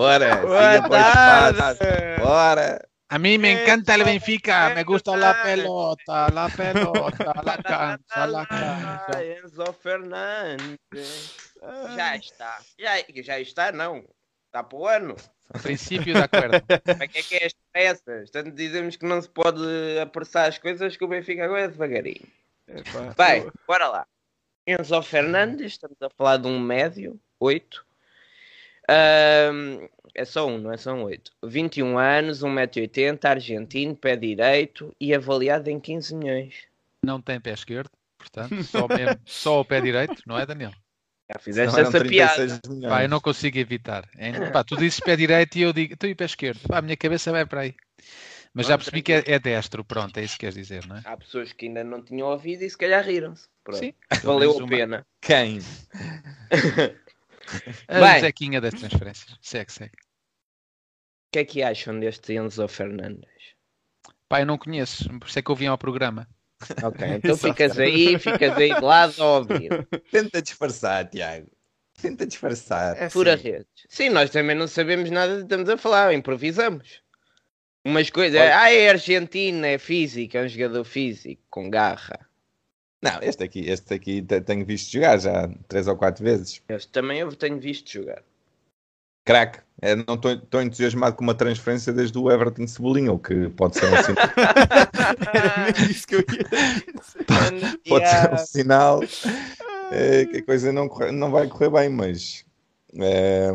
Bora, Boa siga para o espaço. tarde. Bora. A mí me encanta el Benfica, me gusta la pelota, la pelota, la cancha, la cancha. Ah, Enzo Fernandes. Já está. Já, já está, não. Está para o ano. Princípio de acordo. Para que é que é as pressas? Tanto dizemos que não se pode apressar as coisas que o Benfica agora é devagarinho. Epá, Bem, bora lá. Enzo Fernandes, estamos a falar de um médio, 8. É só um, não é só um 8. 21 anos, 1,80m, argentino, pé direito e avaliado em 15 milhões. Não tem pé esquerdo, portanto, só, mesmo, só o pé direito, não é, Daniel? Já Não fizeste essa piada. 36 milhões. Pá, eu não consigo evitar. Pá, tu dizes pé direito e eu digo, estou e pé esquerdo. Pá, a minha cabeça vai para aí. Mas já Pronto, percebi que é, é destro, pronto, é isso que queres dizer, não é? Há pessoas que ainda não tinham ouvido e se calhar riram-se. Sim. Valeu a uma- pena. Quem? A Bem. Zequinha das transferências. Segue, segue. O que é que acham deste Enzo Fernandes? Pá, eu não conheço, por isso é que eu vim ao programa. Ok, então ficas aí, ficas aí de lado a ouvir. Tenta disfarçar, Tiago. Tenta disfarçar. é Fura assim, redes. Sim, nós também não sabemos nada do que estamos a falar, improvisamos. Umas coisas. Olha- Ah, é argentino, é físico, é um jogador físico, com garra. Não, este aqui, este aqui te- tenho visto jogar já três ou quatro vezes. Este também eu tenho visto jogar. Crack. É, não estou entusiasmado com uma transferência desde o Everton Cebolinha, o que pode ser um sinal, Era mesmo isso que eu ia dizer. pode ser um sinal eh, que a coisa não, corre- não vai correr bem, mas eh,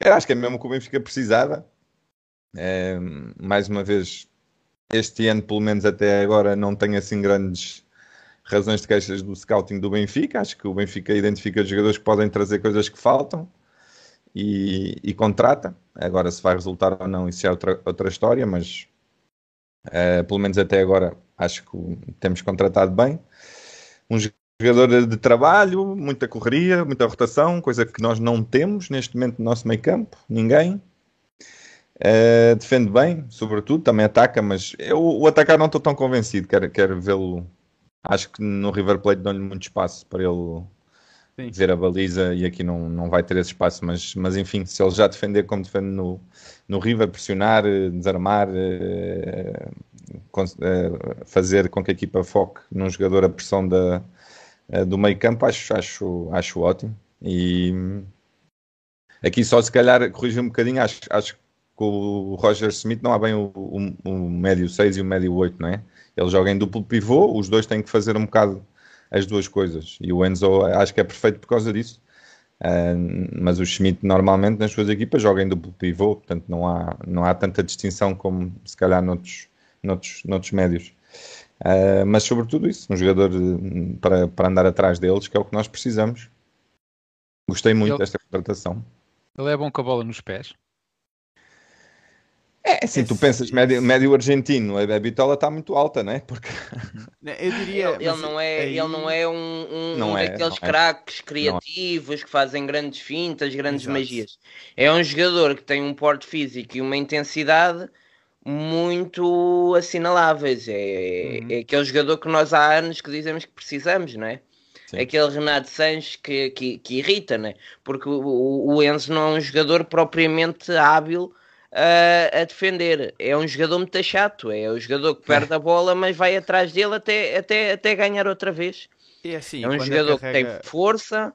eu acho que é mesmo que o Benfica precisava. Eh, mais uma vez, este ano, pelo menos até agora, não tenho assim grandes razões de queixas do scouting do Benfica. Acho que o Benfica identifica os jogadores que podem trazer coisas que faltam e, e contrata. Agora, se vai resultar ou não, isso é outra, outra história, mas eh, pelo menos até agora acho que temos contratado bem. Um jogador de trabalho, muita correria, muita rotação, coisa que nós não temos neste momento no nosso meio campo, ninguém. Eh, defende bem, sobretudo, também ataca, mas eu o atacar não estou tão convencido. Quero, quero vê-lo. Acho que no River Plate dão-lhe muito espaço para ele Sim. ver a baliza e aqui não, não vai ter esse espaço. Mas, mas enfim, se ele já defender como defende no, no River, pressionar, eh, desarmar, eh, cons- eh, fazer com que a equipa foque num jogador a pressão da, eh, do meio campo, acho, acho, acho ótimo. E aqui só se calhar corrigir um bocadinho, acho, acho que o Roger Smith não há bem o, o, o médio 6 e o médio 8, não é? Ele joga em duplo pivô, os dois têm que fazer um bocado as duas coisas. E o Enzo acho que é perfeito por causa disso. Ah, mas o Schmidt normalmente nas suas equipas joga em duplo pivô, portanto não há, não há tanta distinção como se calhar noutros, noutros, noutros médios. Ah, mas sobretudo isso, um jogador eh, para, para andar atrás deles, que é o que nós precisamos. Gostei muito Ele- desta contratação. Ele é bom com a bola nos pés. É, assim, tu pensas médio, médio argentino, a, bitola está muito alta, não é? Porque Eu diria. Ele, ele não é, aí- ele não é um, um, Não um é, daqueles não é. craques criativos que fazem grandes fintas, grandes Exato. magias. É um jogador que tem um porte físico e uma intensidade muito assinaláveis. É, Uhum. é aquele jogador que nós há anos que dizemos que precisamos, não é? Sim. Aquele Renato Sanches que, que, que irrita, né? Porque o, o, o Enzo não é um jogador propriamente hábil a, a defender. É um jogador muito chato. É o jogador que perde a bola, mas vai atrás dele até, até, até ganhar outra vez. É assim, é um jogador que carrega- tem força,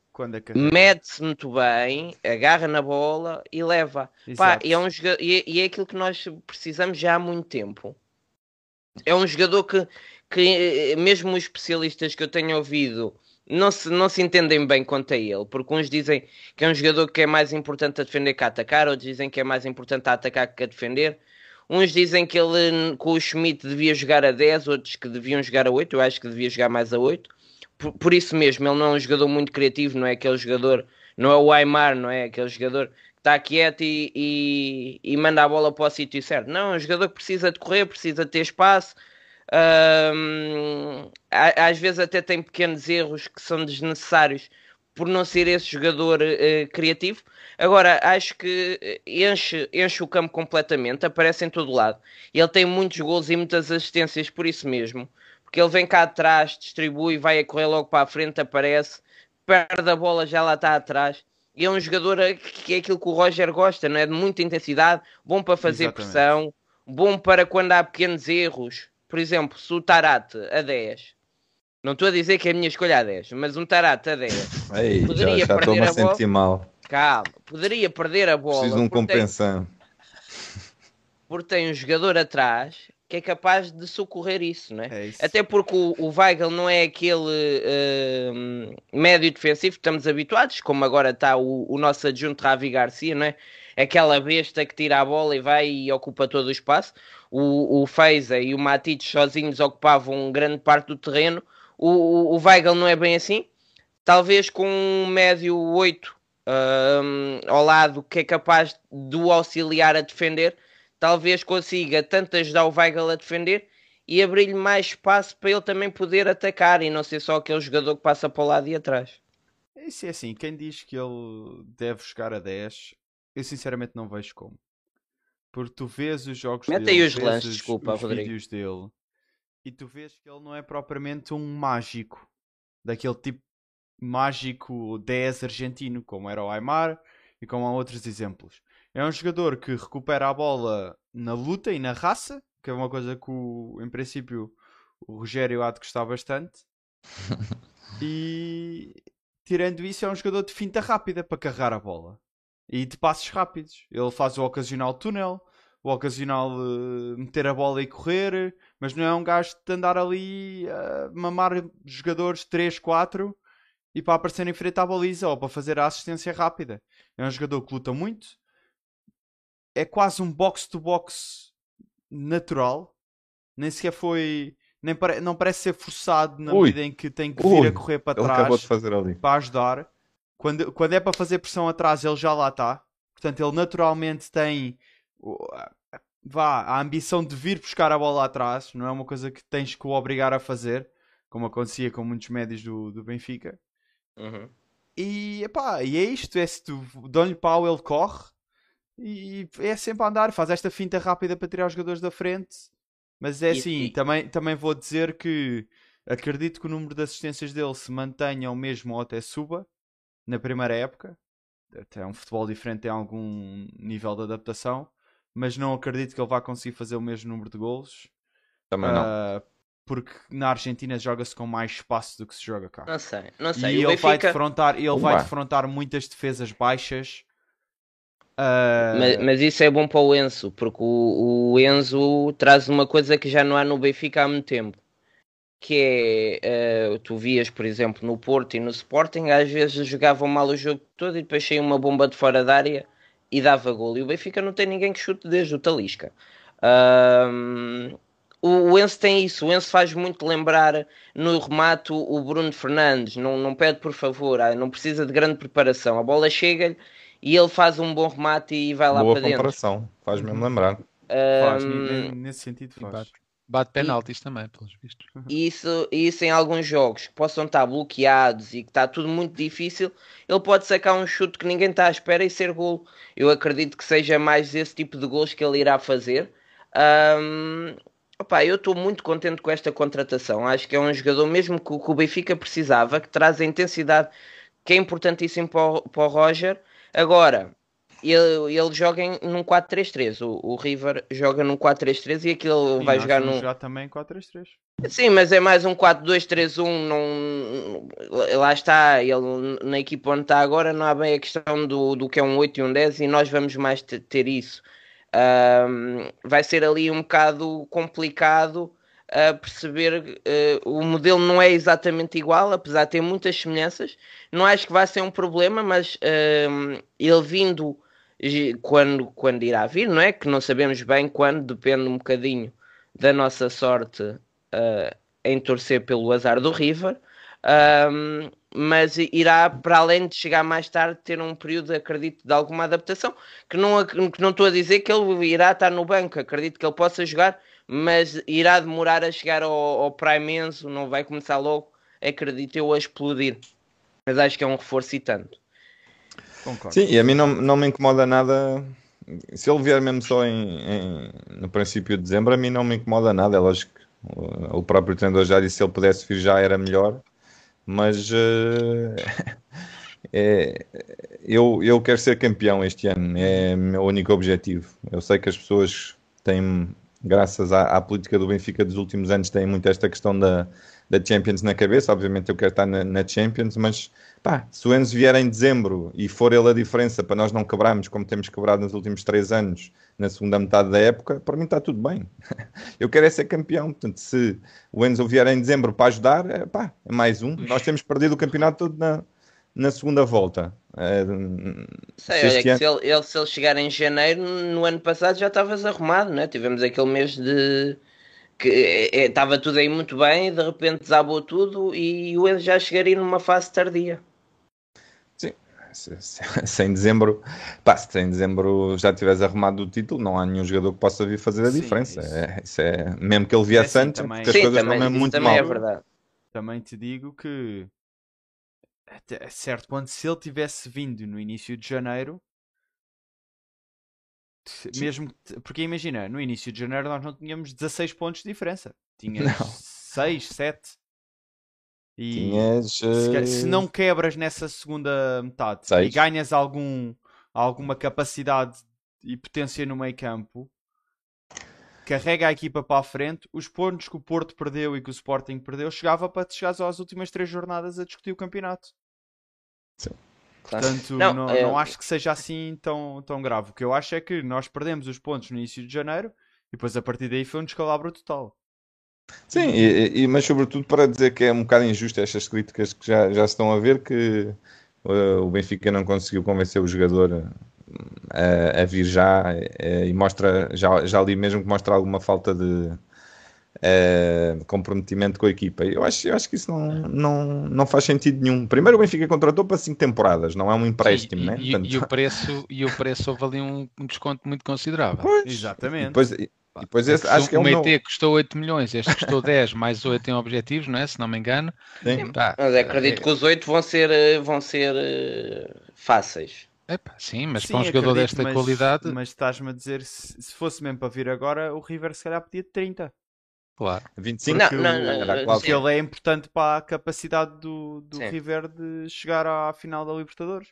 mete-se muito bem, agarra na bola e leva. Pá, e, é um joga- e, é- e é aquilo que nós precisamos já há muito tempo. É um jogador que, que eh, mesmo os especialistas que eu tenho ouvido não se, não se entendem bem quanto a ele, porque uns dizem que é um jogador que é mais importante a defender que a atacar, outros dizem que é mais importante a atacar que a defender. Uns dizem que ele com o Schmidt devia jogar a 10, outros que deviam jogar a 8. Eu acho que devia jogar mais a 8. Por, por isso mesmo, ele não é um jogador muito criativo, não é aquele jogador, não é o Aymar, não é aquele jogador que está quieto e, e, e manda a bola para o sítio certo. Não, é um jogador que precisa de correr, precisa de ter espaço. A- às vezes até tem pequenos erros que são desnecessários por não ser esse jogador eh, criativo. Agora, acho que eh, enche, enche o campo completamente, aparece em todo lado. Ele tem muitos gols e muitas assistências por isso mesmo. Porque ele vem cá atrás, distribui, vai a correr logo para a frente, aparece, perde a bola, já lá está atrás. E é um jogador a- que é aquilo que o Roger gosta, não é? De muita intensidade, bom para fazer Exatamente. pressão, bom para quando há pequenos erros. Por exemplo, se o Tarate a 10, não estou a dizer que é a minha escolha a 10, mas um Tarate a 10, Ei, já Poderia já estou-me perder a a bola. mal. calma, poderia perder a bola Preciso de um compensão. porque tem um jogador atrás que é capaz de socorrer isso, não é? É isso. Até porque o, o Weigl não é aquele hum, médio defensivo que estamos habituados, como agora está o, o nosso adjunto Ravi Garcia, não é? Aquela besta que tira a bola e vai e ocupa todo o espaço. O, o Feiza e o Matic sozinhos ocupavam grande parte do terreno. O, o, o Weigl não é bem assim. Talvez com um médio 8 hum, ao lado que é capaz de o auxiliar a defender, talvez consiga tanto ajudar o Weigl a defender e abrir-lhe mais espaço para ele também poder atacar e não ser só aquele jogador que passa para o lado e atrás. Isso é assim, quem diz que ele deve jogar a 10, eu sinceramente não vejo como. Porque tu vês os jogos Mete dele, aí os lances, os, desculpa, os Rodrigo. vídeos dele e tu vês que ele não é propriamente um mágico. Daquele tipo mágico 10 argentino, como era o Aymar e como há outros exemplos. É um jogador que recupera a bola na luta e na raça, que é uma coisa que o- em princípio o Rogério há de gostar bastante. E tirando isso, é um jogador de finta rápida para carregar a bola e de passos rápidos. Ele faz o ocasional túnel, o ocasional eh, meter a bola e correr, mas não é um gajo de andar ali a mamar jogadores 3, 4 e para aparecer em frente à baliza ou para fazer a assistência rápida. É um jogador que luta muito, é quase um box-to-box natural, nem sequer foi. Nem pare- não parece ser forçado na Ui. medida em que tem que vir Ui. a correr para trás para ajudar. Quando, quando é para fazer pressão atrás, ele já lá está. Portanto, ele naturalmente tem vá, a ambição de vir buscar a bola atrás. Não é uma coisa que tens que o obrigar a fazer, como acontecia com muitos médios do, do Benfica. Uhum. E, epá, e é isto: é se tu dão-lhe pau, ele corre. E é sempre a andar, faz esta finta rápida para tirar os jogadores da frente. Mas é assim, e- também, também vou dizer que acredito que o número de assistências dele se mantenha o mesmo ou até suba na primeira época. Até é um futebol diferente, tem algum nível de adaptação. Mas não acredito que ele vá conseguir fazer o mesmo número de golos. Também não. ah, porque na Argentina joga-se com mais espaço do que se joga cá. Não sei, não sei. E o ele vai Benfica, defrontar, ele vai defrontar muitas defesas baixas. Ah, mas, mas isso é bom para o Enzo, porque o, o Enzo traz uma coisa que já não há no Benfica há muito tempo. Que é, eh, tu vias, por exemplo, no Porto e no Sporting, às vezes jogavam mal o jogo todo e depois saía uma bomba de fora da área e dava gol. E o Benfica não tem ninguém que chute desde o Talisca. Ahm, o, Enzo tem isso, o Enzo faz muito lembrar no remate o Bruno Fernandes, não, não pede por favor, ah, não precisa de grande preparação, a bola chega-lhe e ele faz um bom remate e vai lá Boa para dentro. comparação. Faz mesmo lembrar. faz, ne- ne- nesse sentido faz. Bate, penaltis também, pelos vistos. E isso, e isso em alguns jogos que possam estar bloqueados e que está tudo muito difícil, ele pode sacar um chute que ninguém está à espera e ser golo. Eu acredito que seja mais esse tipo de gols que ele irá fazer. Ahm, opá, eu estou muito contente com esta contratação. Acho que é um jogador mesmo que, o- que o Benfica precisava, que traz a intensidade que é importantíssimo para o, para o Roger. Agora, ele, ele joga em, num 4-3-3. O, o River joga num 4-3-3 e aquilo Sim, vai jogar num. jogar também 4-3-3. Sim, mas é mais um 4-2-3-1. Não... Lá está, ele na equipa onde está agora não há bem a questão do, do que é um 8 e um 10 e nós vamos mais te- ter isso. Ahm, vai ser ali um bocado complicado a perceber. eh, o modelo não é exatamente igual, apesar de ter muitas semelhanças. Não acho que vai ser um problema, mas ahm, ele vindo quando, quando irá vir, não é? Que não sabemos bem quando, depende um bocadinho da nossa sorte eh, em torcer pelo azar do River, ahm, mas irá, para além de chegar mais tarde, ter um período, acredito, de alguma adaptação, que não, que não estou a dizer que ele irá estar no banco, acredito que ele possa jogar, mas irá demorar a chegar ao, ao Prime Enzo, não vai começar logo, acredito eu, a explodir. Mas acho que é um reforço e tanto. Concordo. Sim, e a mim não, não me incomoda nada. Se ele vier mesmo só em, em- no princípio de dezembro, a mim não me incomoda nada. É lógico que o, próprio treinador já disse se ele pudesse vir já era melhor, mas eh, é, eu, eu quero ser campeão este ano, é o meu único objetivo. Eu sei que as pessoas têm, graças à, à política do Benfica dos últimos anos, têm muito esta questão da, da Champions na cabeça. Obviamente eu quero estar na, na, Champions, mas pá, se o Enzo vier em dezembro e for ele a diferença para nós não quebrarmos como temos quebrado nos últimos três anos, na segunda metade da época, para mim está tudo bem. Eu quero é ser campeão. Portanto, se o Enzo vier em dezembro para ajudar, é, pá, é mais um. Nós temos perdido o campeonato todo na, na segunda volta. É, Sei, se olha, ano... se, ele, ele, se ele chegar em janeiro, no ano passado já estavas arrumado, né? Tivemos aquele mês de que estava tudo aí muito bem, e de repente desabou tudo e o Enzo já chegaria numa fase tardia. Sim, se, se, se em dezembro, pá, se em dezembro já tivesse arrumado o título, não há nenhum jogador que possa vir fazer a Sim, diferença. Isso. É, isso é, mesmo que ele viesse é, antes, também. porque as Sim, coisas também, estão mesmo muito também mal. É verdade. Também te digo que até certo ponto, se ele tivesse vindo no início de janeiro, mesmo porque imagina, no início de janeiro nós não tínhamos 16 pontos de diferença, tínhamos não. 6, 7. E Tinhas, se, se, não quebras nessa segunda metade Seis. e ganhas algum, alguma capacidade e potência no meio campo, carrega a equipa para a frente, os pontos que o Porto perdeu e que o Sporting perdeu, chegava para chegar às últimas três jornadas a discutir o campeonato. Sim. Portanto, não, não, é... não, acho que seja assim tão, tão grave. O que eu acho é que nós perdemos os pontos no início de janeiro e depois a partir daí foi um descalabro total. Sim, e, e, mas sobretudo para dizer que é um bocado injusto estas críticas que já, já estão a ver que uh, o Benfica não conseguiu convencer o jogador a, a vir já uh, e mostra, já, já ali mesmo que mostra alguma falta de, uh, comprometimento com a equipa. Eu acho, eu acho que isso não, não, não faz sentido nenhum. Primeiro o Benfica contratou para 5 temporadas, não é um empréstimo, e, né? E, Portanto... e, o preço, e o preço houve ali um, um desconto muito considerável. Pois, Exatamente. Depois, e depois esse, acho que é o MET meu... custou 8 milhões, este custou 10, mais 8 em objetivos, não é? Se não me engano. Sim. Pá, mas acredito é... que os 8 vão ser, eh, vão ser uh, fáceis. Epa, sim, mas sim, para um jogador acredito, desta mas, qualidade. Mas estás-me a dizer, se, se, fosse mesmo para vir agora, o River se calhar podia 30. Claro. 25 não, não, não, ele é importante para a capacidade do, do River de chegar à final da Libertadores.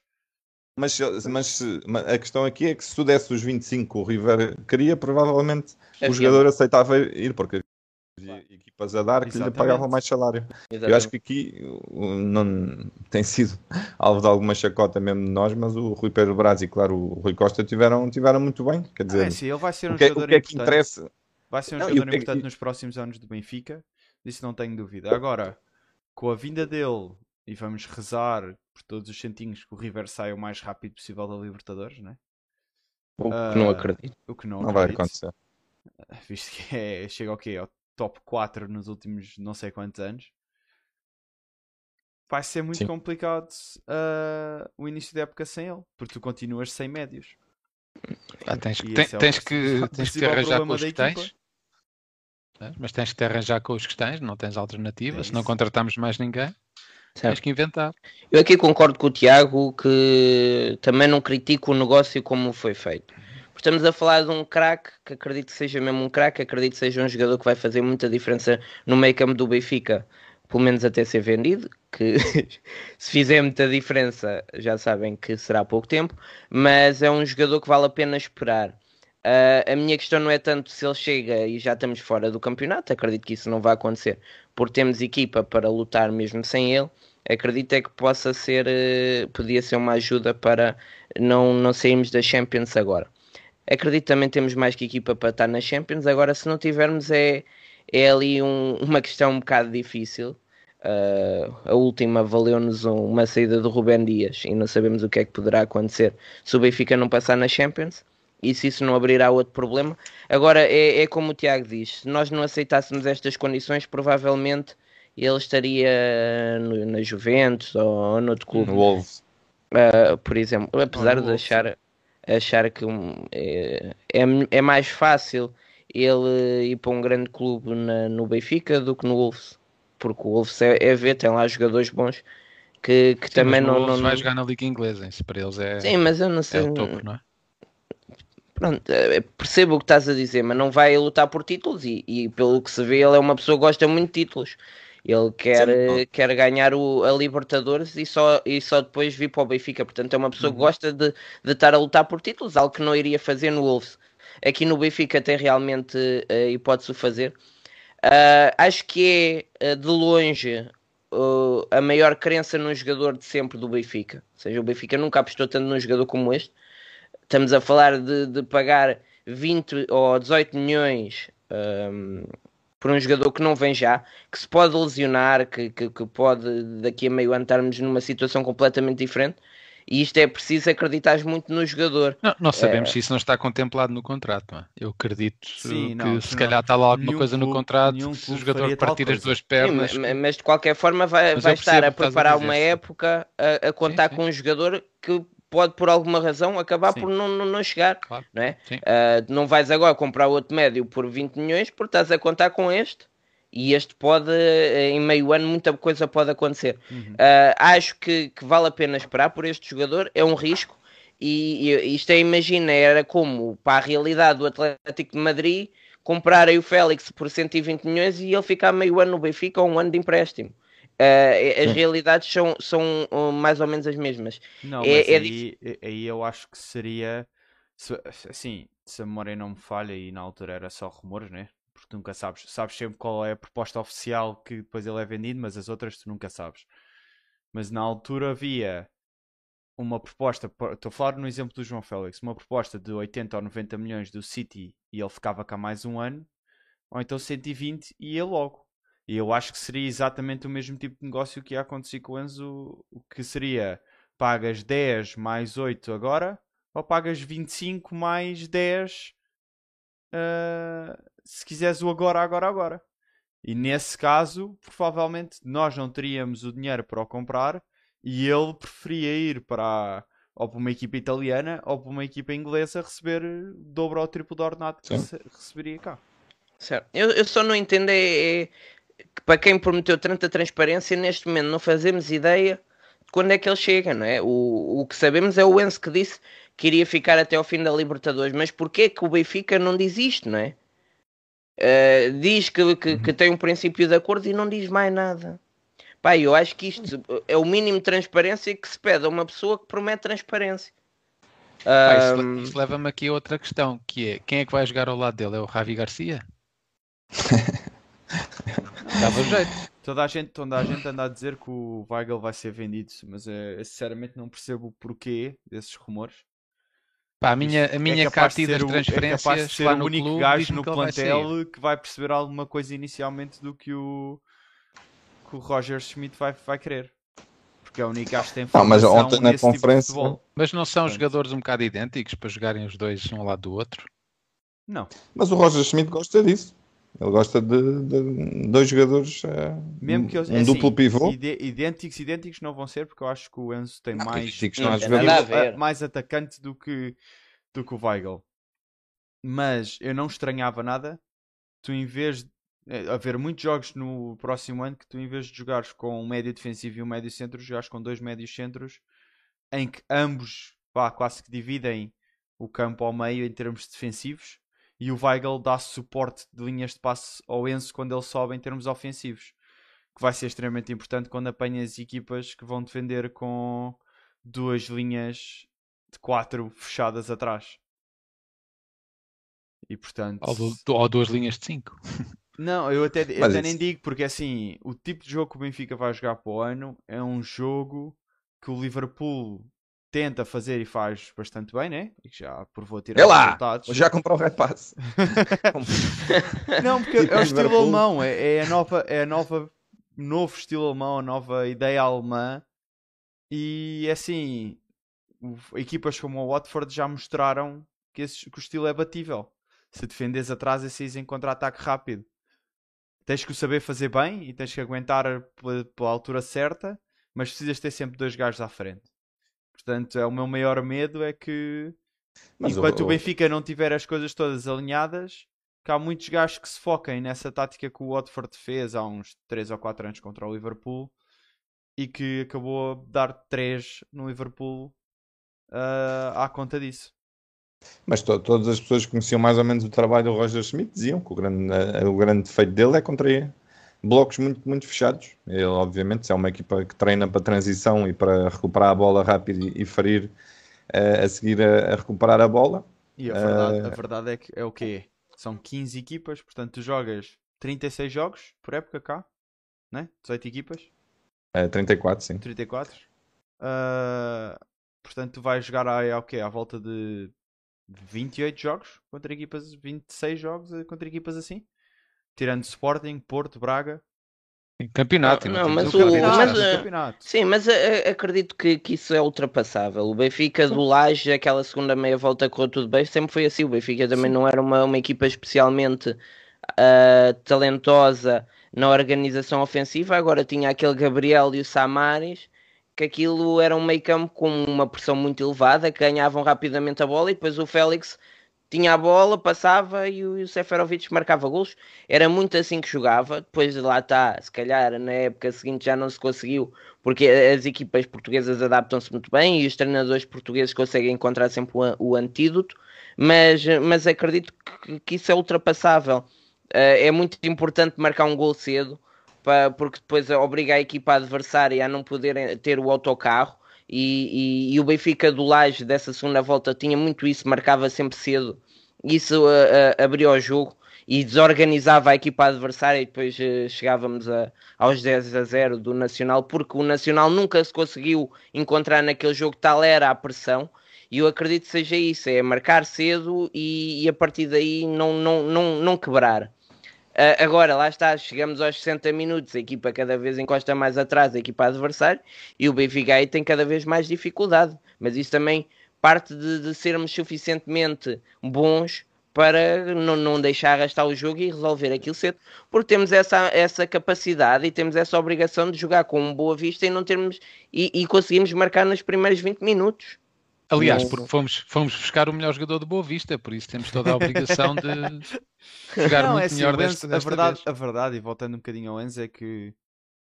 Mas, mas, a questão aqui é que se tu desse os 25 o River queria, provavelmente é o jogador aceitava ir, porque havia equipas a dar que Exatamente. lhe pagavam mais salário. Exatamente. Eu acho que aqui não tem sido alvo de alguma chacota mesmo de nós, mas o Rui Pedro Braz e claro o Rui Costa tiveram, tiveram muito bem. Quer dizer, ah, é, sim, ele vai ser um o que, jogador o que é que interessa? Vai ser um não, jogador eu, importante eu, nos próximos anos do Benfica, disso não tenho dúvida. Agora, com a vinda dele, e vamos rezar por todos os centinhos que o River saia o mais rápido possível da Libertadores, né? O que uh, não acredito. O que não, não acredito, vai acontecer. Visto que é, chega ao quê? Ao top 4 nos últimos não sei quantos anos. Vai ser muito Sim. complicado uh, o início da época sem ele, porque tu continuas sem médios. Ah, tens, ten, é tens, que, tens que arranjar com os que tens. Mas tens que te arranjar com os que tens, não tens alternativa. É se não contratamos mais ninguém, certo. tens que inventar. Eu aqui concordo com o Tiago que também não critico o negócio como foi feito. Estamos a falar de um craque que acredito que seja mesmo um craque, acredito que seja um jogador que vai fazer muita diferença no meio campo do Benfica, pelo menos até ser vendido, que se fizer muita diferença já sabem que será pouco tempo, mas é um jogador que vale a pena esperar. Uh, a minha questão não é tanto se ele chega e já estamos fora do campeonato, acredito que isso não vai acontecer, porque temos equipa para lutar mesmo sem ele. Acredito é que possa ser, uh, podia ser uma ajuda para não, não sairmos da Champions agora. Acredito também temos mais que equipa para estar na Champions. Agora, se não tivermos, é, é ali um, uma questão um bocado difícil. Uh, a última valeu-nos uma saída do Rubén Dias e não sabemos o que é que poderá acontecer se o Benfica não passar na Champions e se isso não abrirá outro problema. Agora, é, é como o Tiago diz: se nós não aceitássemos estas condições, provavelmente ele estaria no, na Juventus ou, ou no outro clube. No Wolves. Uh, por exemplo, apesar de achar, achar que um, é, é, é, mais fácil ele ir para um grande clube na, no Benfica do que no Wolves. Porque o Wolves é, é ver, tem lá jogadores bons que, que Sim, também não, não. vai jogar na Liga Inglesa, isso para eles é. Sim, mas eu não sei. É o topo, não é? Pronto, eh, percebo o que estás a dizer, mas não vai lutar por títulos e, e, pelo que se vê ele é uma pessoa que gosta muito de títulos. Ele quer, Sim, quer ganhar o, a Libertadores e só, e só depois vir para o Benfica. Portanto, é uma pessoa uhum. que gosta de, de estar a lutar por títulos, algo que não iria fazer no Wolves. Aqui no Benfica tem realmente a uh, hipótese de fazer. Uh, acho que é, uh, de longe, uh, a maior crença num jogador de sempre do Benfica. Ou seja, o Benfica nunca apostou tanto num jogador como este. Estamos a falar de, de pagar 20 ou 18 milhões um, por um jogador que não vem já, que se pode lesionar, que, que, que pode daqui a meio ano estarmos numa situação completamente diferente. E isto é preciso acreditar muito no jogador. Não, nós sabemos é... se isso não está contemplado no contrato. É? Eu acredito Sim, que não, se calhar está lá alguma coisa no contrato, se o jogador partir as duas pernas. Sim, mas, mas, de qualquer forma vai, vai estar a preparar uma época a, a contar sim, sim. com um jogador que pode por alguma razão acabar Sim. por não, não, não chegar, claro. não é? Uh, não vais agora comprar outro médio por 20 milhões porque estás a contar com este e este pode, em meio ano, muita coisa pode acontecer. Uhum. Uh, acho que, que, vale a pena esperar por este jogador, é um risco. E, e isto é, imagina, era como para a realidade do Atlético de Madrid comprarem o Félix por 120 milhões e ele ficar meio ano no Benfica ou um ano de empréstimo. Uh, as realidades são, são uh, mais ou menos as mesmas. Não, é, mas é aí, aí eu acho que seria. Se, assim, se a memória não me falha e na altura era só rumores, né? porque nunca sabes. Sabes sempre qual é a proposta oficial que depois ele é vendido, mas as outras tu nunca sabes. Mas na altura havia uma proposta, estou a falar no exemplo do João Félix, uma proposta de 80 ou 90 milhões do City e ele ficava cá mais um ano, ou então 120 e ia logo. E eu acho que seria exatamente o mesmo tipo de negócio que ia acontecer com o Enzo, o que seria pagas 10 mais 8 agora, ou pagas 25 mais 10 uh, se quiseres o agora, agora, agora. E nesse caso, provavelmente nós não teríamos o dinheiro para o comprar e ele preferia ir para ou para uma equipa italiana ou para uma equipa inglesa receber dobro ou triplo de ordenado que receberia cá. Certo. Eu, eu só não entendo é, é, para quem prometeu tanta transparência, neste momento não fazemos ideia de quando é que ele chega, não é? O, o que sabemos é o Enzo que disse que iria ficar até ao fim da Libertadores, mas porquê que o Benfica não diz isto, não é? Uh, diz que, que, que, uhum. tem um princípio de acordo e não diz mais nada. Pá, eu acho que isto é o mínimo de transparência que se pede a uma pessoa que promete transparência. Pá, isso, um... isso leva-me aqui a outra questão, que é quem é que vai jogar ao lado dele? É o Ravi Garcia? Dava jeito. Toda a, gente, toda a gente anda a dizer que o Weigl vai ser vendido, mas é, eu sinceramente não percebo o porquê desses rumores. Pá, a minha, a minha é carta das transferências é de ser lá o único clube, gajo no plantel que vai perceber alguma coisa inicialmente do que o, que o Roger Schmidt vai, vai querer. Porque é o único gajo que tem não, mas ontem na tipo conferência. Tipo mas não são jogadores um bocado idênticos para jogarem os dois um ao lado do outro? Não. Mas o Roger Schmidt gosta disso. Ele gosta de, de dois jogadores, uh, Mesmo que eu, um é duplo assim, pivô. Idênticos, idênticos não vão ser, porque eu acho que o Enzo tem não, mais, não é mais atacante do que, do que o Weigl. Mas eu não estranhava nada. Tu, em vez de eh, haver muitos jogos no próximo ano, que tu, em vez de jogares com um médio defensivo e um médio centro, jogares com dois médios centros, em que ambos pá, quase que dividem o campo ao meio em termos defensivos e o Weigl dá suporte de linhas de passe ao Enzo quando ele sobe em termos ofensivos, que vai ser extremamente importante quando apanhas equipas que vão defender com duas linhas de quatro fechadas atrás. E portanto. Ou, do, ou duas linhas de cinco. Não, eu até, eu até nem digo, porque assim, o tipo de jogo que o Benfica vai jogar para o ano é um jogo que o Liverpool tenta fazer e faz bastante bem, né? E já provou tirar é lá, resultados. Já comprou o Red Pass. não, porque é o estilo alemão, é, é, a nova, é a nova, novo estilo alemão, a nova ideia alemã. E assim, equipas como o Watford já mostraram que, esse, que o estilo é batível. Se defendes atrás e saís em contra-ataque rápido. Tens que o saber fazer bem e tens que aguentar pela, pela altura certa, mas precisas ter sempre dois gajos à frente. Portanto, é o meu maior medo é que Mas enquanto o... o Benfica não tiver as coisas todas alinhadas, que há muitos gajos que se foquem nessa tática que o Watford fez há uns 3 ou 4 anos contra o Liverpool e que acabou a dar 3 no Liverpool uh, à conta disso. Mas to todas as pessoas que conheciam mais ou menos o trabalho do Roger Schmidt diziam que o grande, uh, o grande defeito dele é contra blocos muito, muito fechados. Ele, obviamente, se é uma equipa que treina para transição e para recuperar a bola rápido e, ferir uh, a seguir a, a, recuperar a bola. E a verdade, uh, a verdade é que é o quê? São 15 equipas, portanto tu jogas 36 jogos por época cá, né? 18 equipas. Uh, 34, sim. 34. Uh, portanto tu vais jogar aí ao quê? À volta de 28 jogos contra equipas, 26 jogos contra equipas assim? Tirando Sporting, Porto, Braga. Campeonato, não, não mas o, campeonato, mas, uh, campeonato. Sim, mas uh, acredito que, que, isso é ultrapassável. O Benfica do Laje, aquela segunda meia volta correu tudo bem, sempre foi assim. O Benfica também sim. não era uma, uma equipa especialmente uh, talentosa na organização ofensiva. Agora tinha aquele Gabriel e o Samaris, que aquilo era um meio campo com uma pressão muito elevada, que ganhavam rapidamente a bola e depois o Félix tinha a bola, passava e o Seferovic marcava gols. Era muito assim que jogava. Depois lá está, se calhar na época seguinte já não se conseguiu, porque as equipas portuguesas adaptam-se muito bem e os treinadores portugueses conseguem encontrar sempre o, antídoto. Mas, mas acredito que, que isso é ultrapassável. Uh, é muito importante marcar um gol cedo, para, porque depois obriga a equipa adversária a não poder ter o autocarro e, e, e, o Benfica do Laje dessa segunda volta tinha muito isso, marcava sempre cedo, isso uh, uh, abriu o jogo e desorganizava a equipa adversária e depois uh, chegávamos a, aos 10 a 0 do Nacional, porque o Nacional nunca se conseguiu encontrar naquele jogo, tal era a pressão, e eu acredito que seja isso, é marcar cedo e, e a partir daí não, não, não, não quebrar. Uh, agora, lá está, chegamos aos 60 minutos, a equipa cada vez encosta mais atrás, a equipa adversária, e o Benfica aí tem cada vez mais dificuldade. Mas isso também parte de, de sermos suficientemente bons para não, não deixar arrastar o jogo e resolver aquilo cedo, porque temos essa, essa capacidade e temos essa obrigação de jogar com boa vista e não termos e, e conseguimos marcar nos primeiros 20 minutos. Aliás, porque fomos, fomos buscar o melhor jogador de Boa Vista, por isso temos toda a obrigação de jogar não, muito é assim, melhor desta, desta a verdade, vez. A verdade, e voltando um bocadinho ao Enzo, é que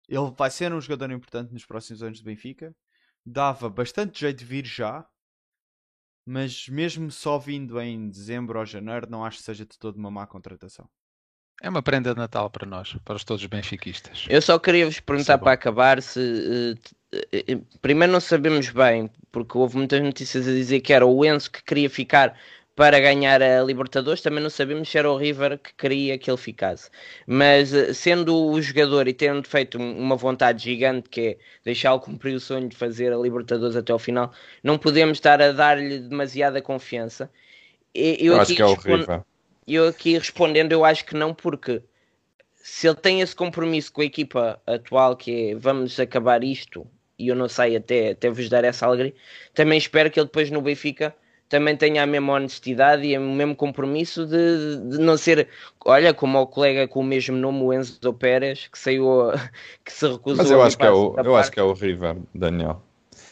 ele vai ser um jogador importante nos próximos anos do Benfica. Dava bastante jeito de vir já, mas mesmo só vindo em dezembro ou janeiro, não acho que seja de todo uma má contratação. É uma prenda de Natal para nós, para os todos benfiquistas. Eu só queria vos perguntar para acabar se uh, primeiro não sabemos bem, porque houve muitas notícias a dizer que era o Enzo que queria ficar para ganhar a Libertadores, também não sabemos se era o River que queria que ele ficasse. Mas eh, sendo o jogador e tendo feito uma vontade gigante que é deixá-lo cumprir o sonho de fazer a Libertadores até ao final, não podemos estar a dar-lhe demasiada confiança. Eu, eu acho que é o River. Eu aqui respondendo, eu acho que não, porque se ele tem esse compromisso com a equipa atual que é vamos acabar isto e eu não sei até, até vos dar essa alegria, também espero que ele depois no Benfica também tenha a mesma honestidade e o mesmo compromisso de, de não ser, olha, como o colega com o mesmo nome, o Enzo Pérez, que saiu, que se recusou Mas eu acho que é o, eu acho que é o River, Daniel.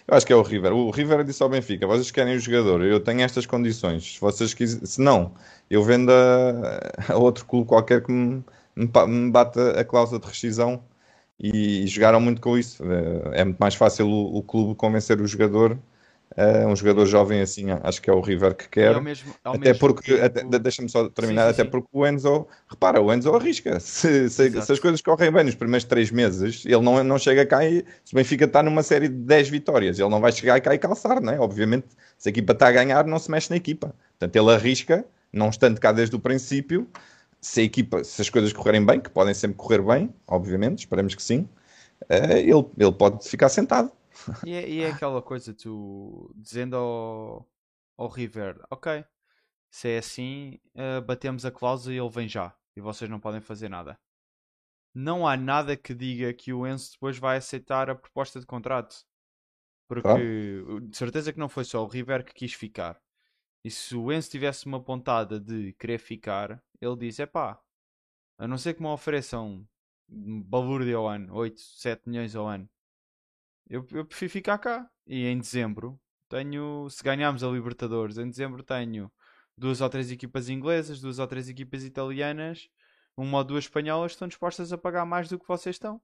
Eu acho que é o River. O River disse ao Benfica: vocês querem o jogador, eu tenho estas condições. Se vocês quiserem, se não, eu vendo a, a outro clube qualquer que me, me, me bata a cláusula de rescisão e jogaram muito com isso. Eh, é muito mais fácil o, o clube convencer o jogador. Uh, um jogador jovem assim, acho que é o River que quer. É mesmo, é até porque, tempo... deixa-me só terminar, sim, sim, até sim. porque o Enzo, repara, o Enzo arrisca. Se, se, se, as coisas correm bem nos primeiros três meses, ele não, não chega cá e se o Benfica está numa série de 10 vitórias, ele não vai chegar cá e calçar, não é? Obviamente, se a equipa está a ganhar, não se mexe na equipa. Portanto, ele arrisca, não estando cá desde o princípio, se a equipa, se as coisas correrem bem, que podem sempre correr bem, obviamente, esperemos que sim, uh, ele, ele pode ficar sentado. E é, e é, aquela coisa, tu dizendo ao, ao River, ok, se é assim, uh, batemos a cláusula e ele vem já, e vocês não podem fazer nada. Não há nada que diga que o Enzo depois vai aceitar a proposta de contrato. Porque de certeza que não foi só o River que quis ficar. E se o Enzo tivesse uma pontada de querer ficar, ele diz: é pá, a não ser que me ofereçam balúrdio ao ano, 8, 7 milhões ao ano, eu, eu prefiro ficar cá. E em dezembro tenho, se ganharmos a Libertadores, em dezembro tenho duas ou três equipas inglesas, duas ou três equipas italianas, uma ou duas espanholas estão dispostas a pagar mais do que vocês estão.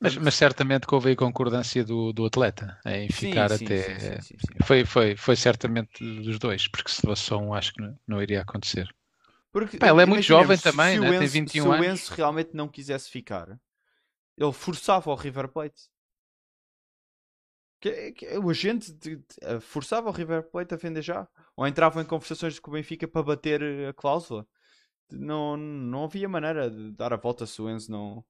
Mas, mas, certamente que houve a concordância do, do atleta em ficar sim, até. Sim, sim, foi, foi, foi certamente dos dois, porque se fosse só um, acho que não, não iria acontecer. Porque, Pá, ele é muito jovem também, né? Enzo, tem 21 anos. Se o Enzo realmente não quisesse ficar, ele forçava o River Plate. Que, que, o agente de, de, eh, forçava o River Plate a vender já. Ou entrava em conversações com o Benfica para bater a cláusula. Não, não havia maneira de dar a volta se o Enzo não,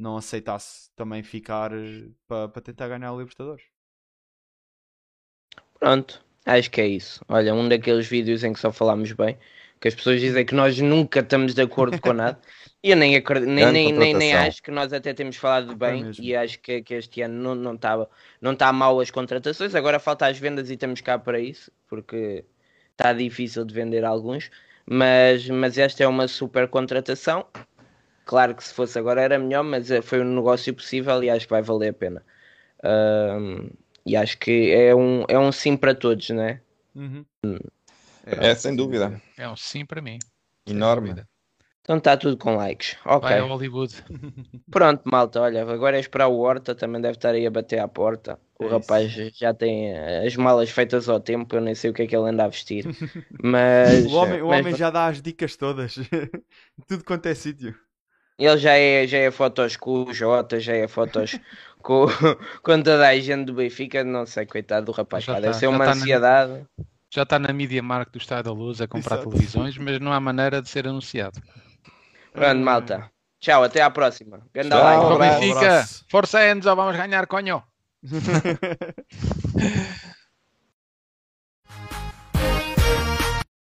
não aceitasse também ficar eh, para, tentar ganhar a Libertadores. Pronto, acho que é isso. Olha, um daqueles vídeos em que só falámos bem, que as pessoas dizem que nós nunca estamos de acordo com nada. E eu nem, acredito, nem, nem, nem, nem, acho que nós até temos falado bem é e acho que, que este ano não está não tá, não tá mal as contratações. Agora falta as vendas e estamos cá para isso, porque está difícil de vender alguns. Mas, mas esta é uma super contratação. Claro que se fosse agora era melhor, mas eh, foi um negócio possível e acho que vai valer a pena. Um, e acho que é um, é um sim para todos, né? Uhum. É, é, sem dúvida. É um sim para mim. Enorme. Então está tudo com likes. Ok. Vai Hollywood. Pronto, malta. Olha, agora é esperar o Horta. Também deve estar aí a bater à porta. O é rapaz já tem as malas feitas ao tempo. Eu nem sei o que é que ele anda a vestir. Mas. o homem, o mas... homem já dá as dicas todas. tudo quanto é sítio. Ele já é, já é fotos com o Jota, já é fotos com, com toda a gente do Benfica. Não sei, coitado do rapaz. Já pá, tá, deve ser uma tá ansiedade. Na, já está na Media Mark do Estado da Luz a comprar Exato. televisões, mas não há maneira de ser anunciado. Grande malta. Tchau, até à próxima. Grande like. Benfica. Força Enzo, vamos ganhar, coño.